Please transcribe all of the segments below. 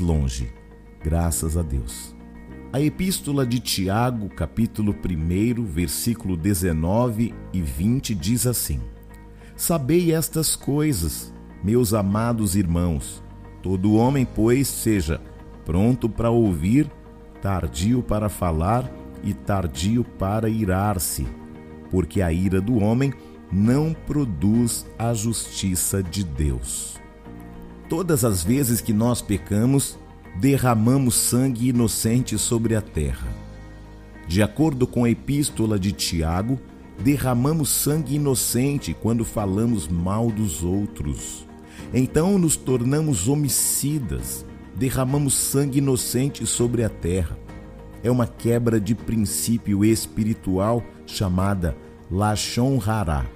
longe, graças a Deus. A epístola de Tiago, capítulo 1, versículo 19 e 20 diz assim: Sabei estas coisas, meus amados irmãos. Todo homem, pois, seja pronto para ouvir, tardio para falar e tardio para irar-se, porque a ira do homem não produz a justiça de Deus. Todas as vezes que nós pecamos, derramamos sangue inocente sobre a terra. De acordo com a epístola de Tiago, derramamos sangue inocente quando falamos mal dos outros. Então nos tornamos homicidas, derramamos sangue inocente sobre a terra. É uma quebra de princípio espiritual chamada Lachon Hará,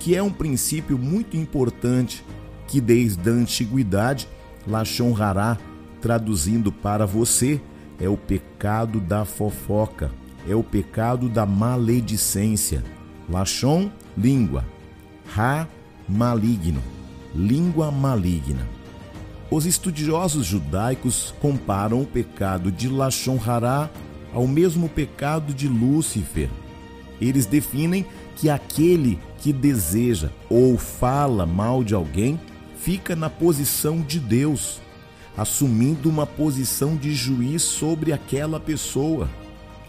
que é um princípio muito importante que desde a antiguidade, Lachon Hará, traduzindo para você, é o pecado da fofoca, é o pecado da maledicência. Lachon, língua. Ra, maligno, língua maligna. Os estudiosos judaicos comparam o pecado de Lachon Hará ao mesmo pecado de Lúcifer. Eles definem que aquele que deseja ou fala mal de alguém fica na posição de Deus, assumindo uma posição de juiz sobre aquela pessoa.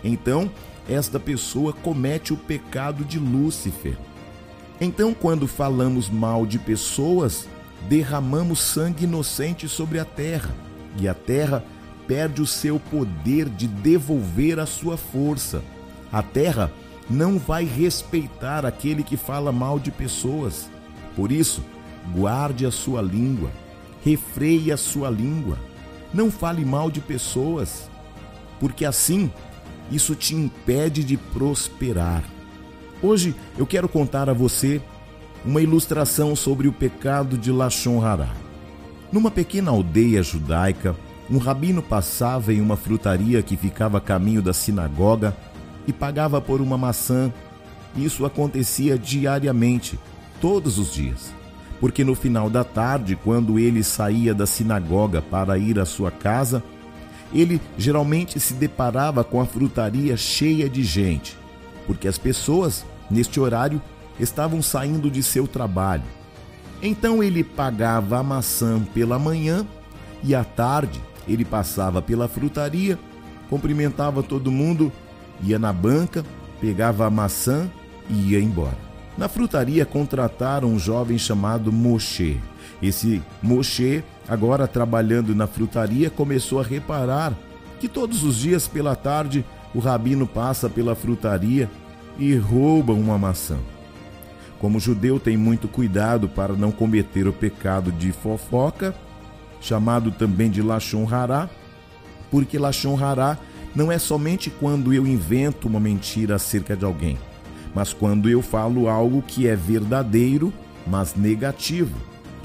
Então, esta pessoa comete o pecado de Lúcifer. Então, quando falamos mal de pessoas, derramamos sangue inocente sobre a terra, e a terra perde o seu poder de devolver a sua força. A terra não vai respeitar aquele que fala mal de pessoas. Por isso, guarde a sua língua, refreie a sua língua, não fale mal de pessoas, porque assim isso te impede de prosperar. Hoje eu quero contar a você uma ilustração sobre o pecado de Lachon Hará. Numa pequena aldeia judaica, um rabino passava em uma frutaria que ficava a caminho da sinagoga e pagava por uma maçã. Isso acontecia diariamente, todos os dias porque no final da tarde, quando ele saía da sinagoga para ir à sua casa, ele geralmente se deparava com a frutaria cheia de gente, porque as pessoas, neste horário, estavam saindo de seu trabalho. Então ele pagava a maçã pela manhã e à tarde ele passava pela frutaria, cumprimentava todo mundo, ia na banca, pegava a maçã e ia embora. Na frutaria contrataram um jovem chamado Moshe. Esse Moshe, agora trabalhando na frutaria, começou a reparar que todos os dias pela tarde o rabino passa pela frutaria e rouba uma maçã. Como judeu tem muito cuidado para não cometer o pecado de fofoca, chamado também de Lachon Hará, porque Lachon Hará não é somente quando eu invento uma mentira acerca de alguém mas quando eu falo algo que é verdadeiro, mas negativo,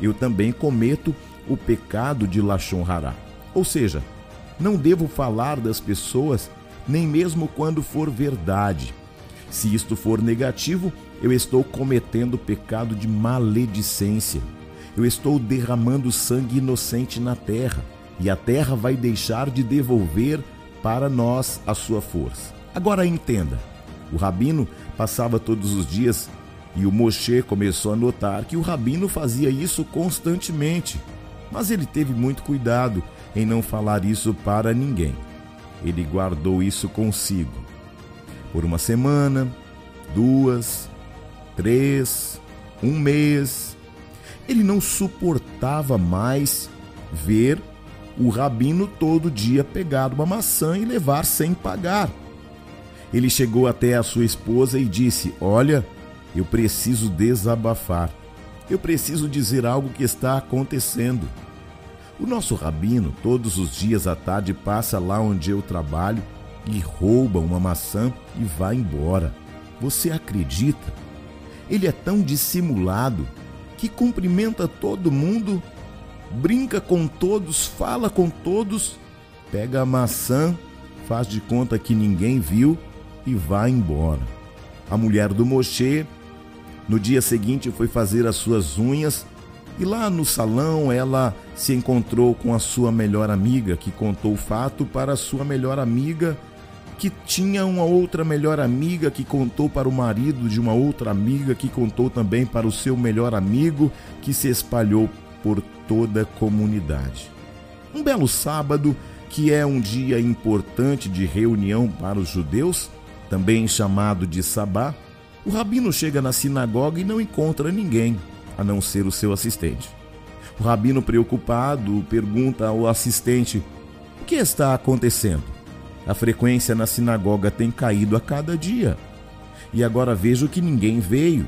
eu também cometo o pecado de Lachon Hará. Ou seja, não devo falar das pessoas nem mesmo quando for verdade. Se isto for negativo, eu estou cometendo o pecado de maledicência. Eu estou derramando sangue inocente na terra, e a terra vai deixar de devolver para nós a sua força. Agora entenda: o rabino passava todos os dias e o Moshe começou a notar que o rabino fazia isso constantemente. Mas ele teve muito cuidado em não falar isso para ninguém. Ele guardou isso consigo. Por uma semana, duas, três, um mês, ele não suportava mais ver o rabino todo dia pegar uma maçã e levar sem pagar. Ele chegou até a sua esposa e disse: Olha, eu preciso desabafar. Eu preciso dizer algo que está acontecendo. O nosso rabino, todos os dias à tarde, passa lá onde eu trabalho e rouba uma maçã e vai embora. Você acredita? Ele é tão dissimulado que cumprimenta todo mundo, brinca com todos, fala com todos, pega a maçã, faz de conta que ninguém viu e vai embora. A mulher do Moshe, no dia seguinte, foi fazer as suas unhas e lá no salão ela se encontrou com a sua melhor amiga, que contou o fato para a sua melhor amiga que tinha uma outra melhor amiga que contou para o marido de uma outra amiga que contou também para o seu melhor amigo que se espalhou por toda a comunidade. Um belo sábado, que é um dia importante de reunião para os judeus, também chamado de Sabá, o rabino chega na sinagoga e não encontra ninguém, a não ser o seu assistente. O rabino, preocupado, pergunta ao assistente: O que está acontecendo? A frequência na sinagoga tem caído a cada dia. E agora vejo que ninguém veio.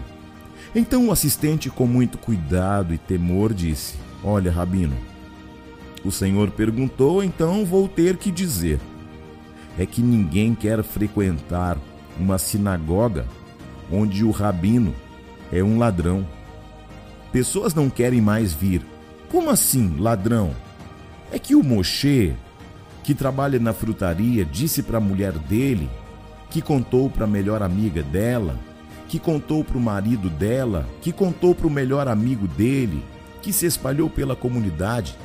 Então o assistente, com muito cuidado e temor, disse: Olha, Rabino, o Senhor perguntou, então vou ter que dizer. É que ninguém quer frequentar uma sinagoga onde o rabino é um ladrão. Pessoas não querem mais vir. Como assim, ladrão? É que o Moshe, que trabalha na frutaria, disse para a mulher dele, que contou para a melhor amiga dela, que contou para o marido dela, que contou para o melhor amigo dele, que se espalhou pela comunidade,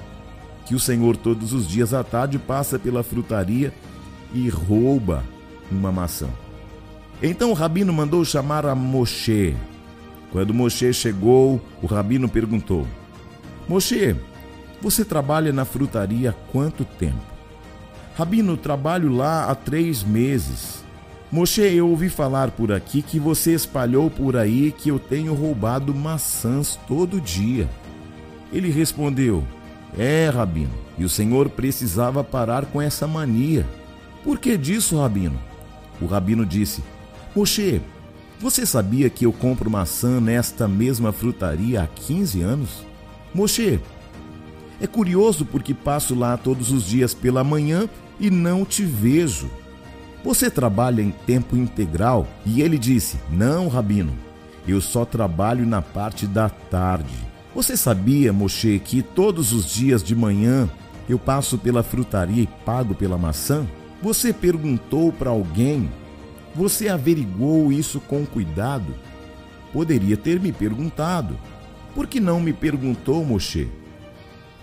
que o Senhor todos os dias à tarde passa pela frutaria e rouba uma maçã. Então o rabino mandou chamar a Moshe. Quando Moshe chegou, o rabino perguntou: Moshe, você trabalha na frutaria há quanto tempo? Rabino, trabalho lá há três meses. Moshe, eu ouvi falar por aqui que você espalhou por aí que eu tenho roubado maçãs todo dia. Ele respondeu: É, Rabino, e o senhor precisava parar com essa mania. Por que disso, Rabino? O Rabino disse: Moshe, você sabia que eu compro maçã nesta mesma frutaria há 15 anos? Moshe, é curioso porque passo lá todos os dias pela manhã e não te vejo. Você trabalha em tempo integral? E ele disse: Não, Rabino, eu só trabalho na parte da tarde. Você sabia, Moshe, que todos os dias de manhã eu passo pela frutaria e pago pela maçã? Você perguntou para alguém? Você averigou isso com cuidado? Poderia ter me perguntado. Por que não me perguntou, Moshe?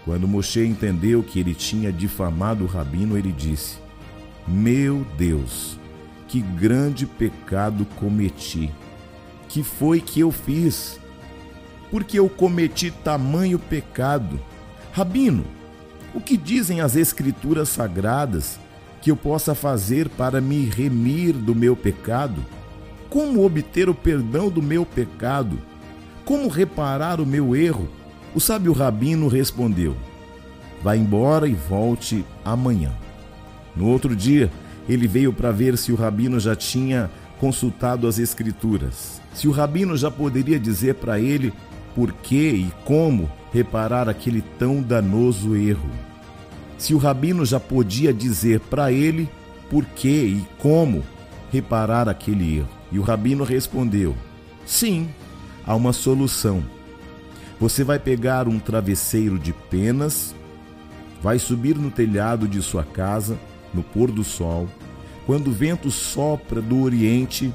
Quando Moshe entendeu que ele tinha difamado o rabino, ele disse: Meu Deus, que grande pecado cometi. Que foi que eu fiz? Porque eu cometi tamanho pecado. Rabino, o que dizem as escrituras sagradas que eu possa fazer para me remir do meu pecado? Como obter o perdão do meu pecado? Como reparar o meu erro? O sábio rabino respondeu: Vá embora e volte amanhã. No outro dia, ele veio para ver se o rabino já tinha consultado as escrituras, se o rabino já poderia dizer para ele por que e como reparar aquele tão danoso erro. Se o rabino já podia dizer para ele por que e como reparar aquele erro. E o rabino respondeu: Sim, há uma solução. Você vai pegar um travesseiro de penas, vai subir no telhado de sua casa, no pôr do sol, quando o vento sopra do oriente,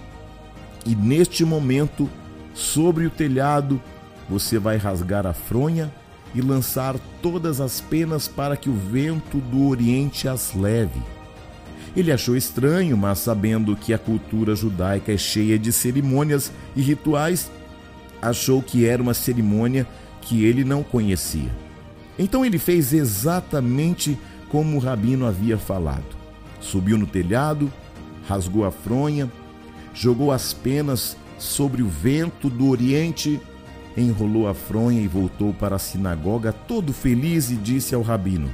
e neste momento, sobre o telhado, você vai rasgar a fronha e lançar todas as penas para que o vento do oriente as leve. Ele achou estranho, mas sabendo que a cultura judaica é cheia de cerimônias e rituais, achou que era uma cerimônia que ele não conhecia. Então ele fez exatamente como o rabino havia falado. Subiu no telhado, rasgou a fronha, jogou as penas sobre o vento do oriente, enrolou a fronha e voltou para a sinagoga todo feliz e disse ao rabino: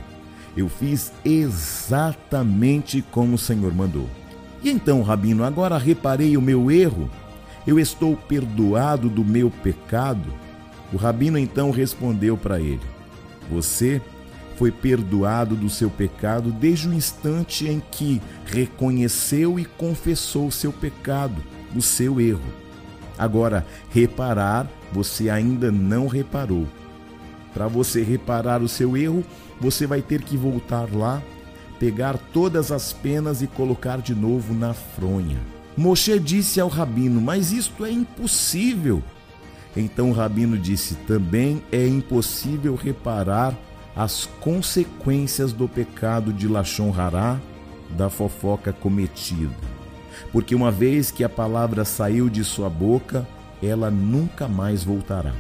Eu fiz exatamente como o Senhor mandou. E então, rabino, agora reparei o meu erro eu estou perdoado do meu pecado? O rabino então respondeu para ele: Você foi perdoado do seu pecado desde o instante em que reconheceu e confessou o seu pecado, o seu erro. Agora, reparar, você ainda não reparou. Para você reparar o seu erro, você vai ter que voltar lá, pegar todas as penas e colocar de novo na fronha. Moshe disse ao rabino: Mas isto é impossível. Então o rabino disse: Também é impossível reparar as consequências do pecado de Lachon Hará, da fofoca cometida. Porque uma vez que a palavra saiu de sua boca, ela nunca mais voltará.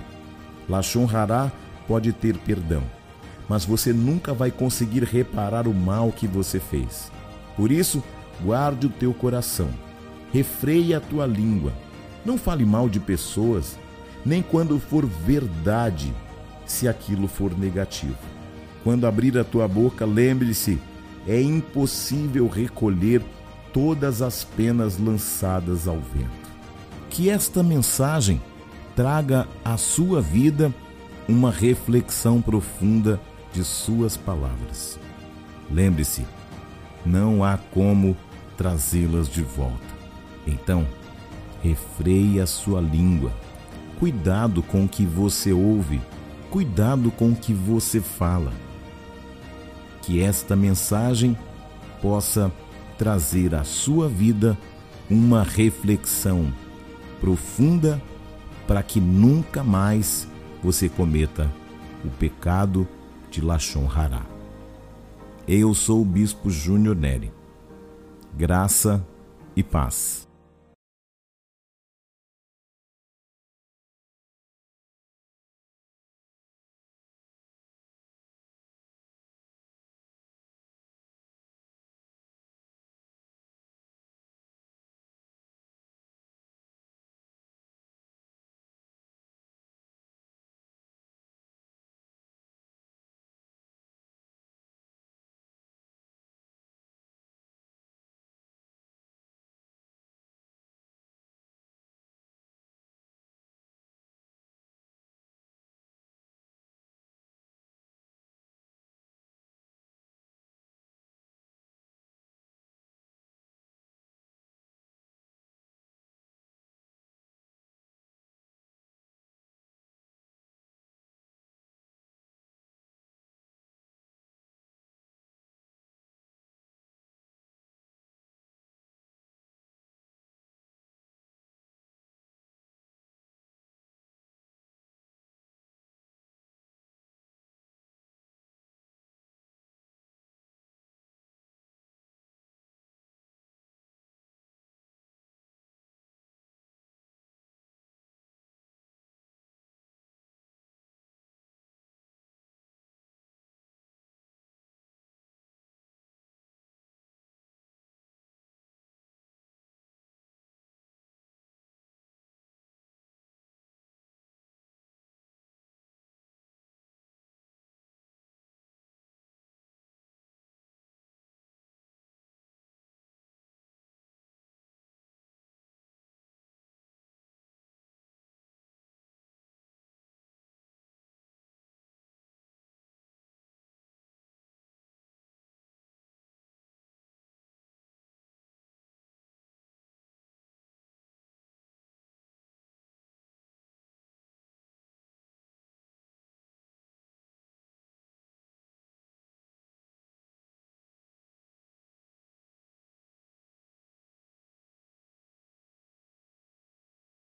Lachon Hará pode ter perdão, mas você nunca vai conseguir reparar o mal que você fez. Por isso, guarde o teu coração, refreie a tua língua, não fale mal de pessoas, nem quando for verdade, se aquilo for negativo. Quando abrir a tua boca, lembre-se: é impossível recolher todas as penas lançadas ao vento. Que esta mensagem traga à sua vida uma reflexão profunda de suas palavras. Lembre-se, não há como trazê-las de volta. Então, refreie a sua língua. Cuidado com o que você ouve, cuidado com o que você fala que esta mensagem possa trazer à sua vida uma reflexão profunda para que nunca mais você cometa o pecado de Lachon Hará. Eu sou o Bispo Júnior Neri. Graça e paz.